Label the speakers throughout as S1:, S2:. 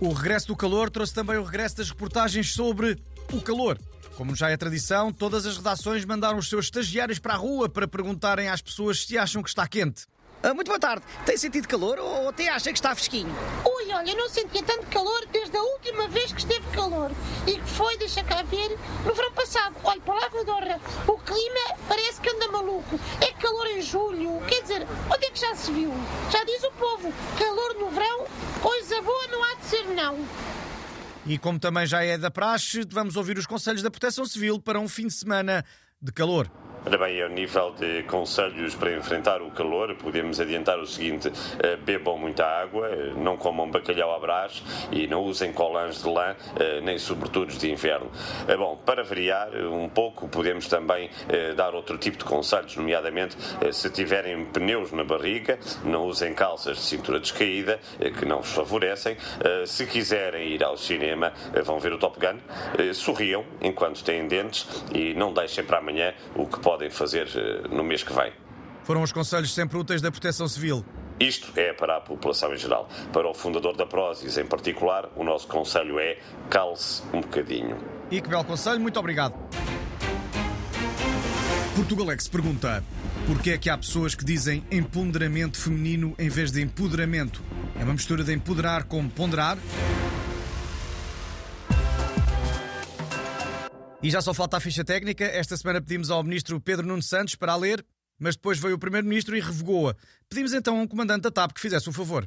S1: O regresso do calor trouxe também o regresso das reportagens sobre o calor. Como já é tradição, todas as redações mandaram os seus estagiários para a rua para perguntarem às pessoas se acham que está quente.
S2: Ah, muito boa tarde. Tem sentido calor ou até acha que está fresquinho?
S3: Ui, olha, não sentia tanto calor desde a última vez que esteve calor. E que foi, deixa cá ver, no verão passado. Olha, palavra de honra, o clima parece que anda maluco. É calor em julho. Quer dizer, onde é que já se viu? Já diz o povo, calor no verão, coisa boa não há de ser não.
S1: E como também já é da praxe, vamos ouvir os conselhos da Proteção Civil para um fim de semana de calor.
S4: Ora bem, a nível de conselhos para enfrentar o calor, podemos adiantar o seguinte: eh, bebam muita água, eh, não comam bacalhau à brás e não usem colãs de lã, eh, nem sobretudos de inverno. Bom, para variar um pouco, podemos também dar outro tipo de conselhos, nomeadamente se tiverem pneus na barriga, não usem calças de cintura descaída, que não vos favorecem. Se quiserem ir ao cinema, vão ver o Top Gun, sorriam enquanto têm dentes e não deixem para amanhã o que podem fazer eh, no mês que vem.
S1: Foram os conselhos sempre úteis da Proteção Civil.
S4: Isto é para a população em geral. Para o fundador da Prozis em particular, o nosso conselho é calce um bocadinho.
S1: E que belo conselho, muito obrigado. Portugalex pergunta: Porquê é que há pessoas que dizem empoderamento feminino em vez de empoderamento? É uma mistura de empoderar com ponderar? E já só falta a ficha técnica. Esta semana pedimos ao ministro Pedro Nuno Santos para a ler, mas depois veio o primeiro-ministro e revogou-a. Pedimos então a um comandante da TAP que fizesse o favor.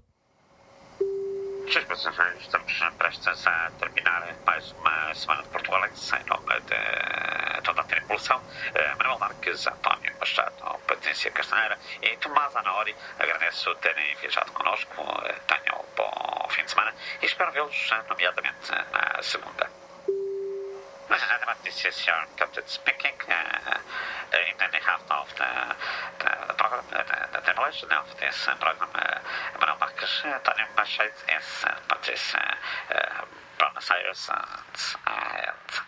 S5: Estamos prestes a terminar mais uma semana de Portugal em nome de toda a tripulação. Uh, Manuel Marques, António Machado, Patrícia Castanheira e Tomás Anaori. Agradeço terem viajado connosco. Uh, tenham um bom fim de semana e espero vê-los, nomeadamente, na segunda. This is your captain speaking uh, in the behalf of the, the, the program, uh, the, the demolition of this uh, program. Uh, Manuel Marques, uh, Tony Machado, yes, uh, Patrice uh, uh, Buenos Aires, and, and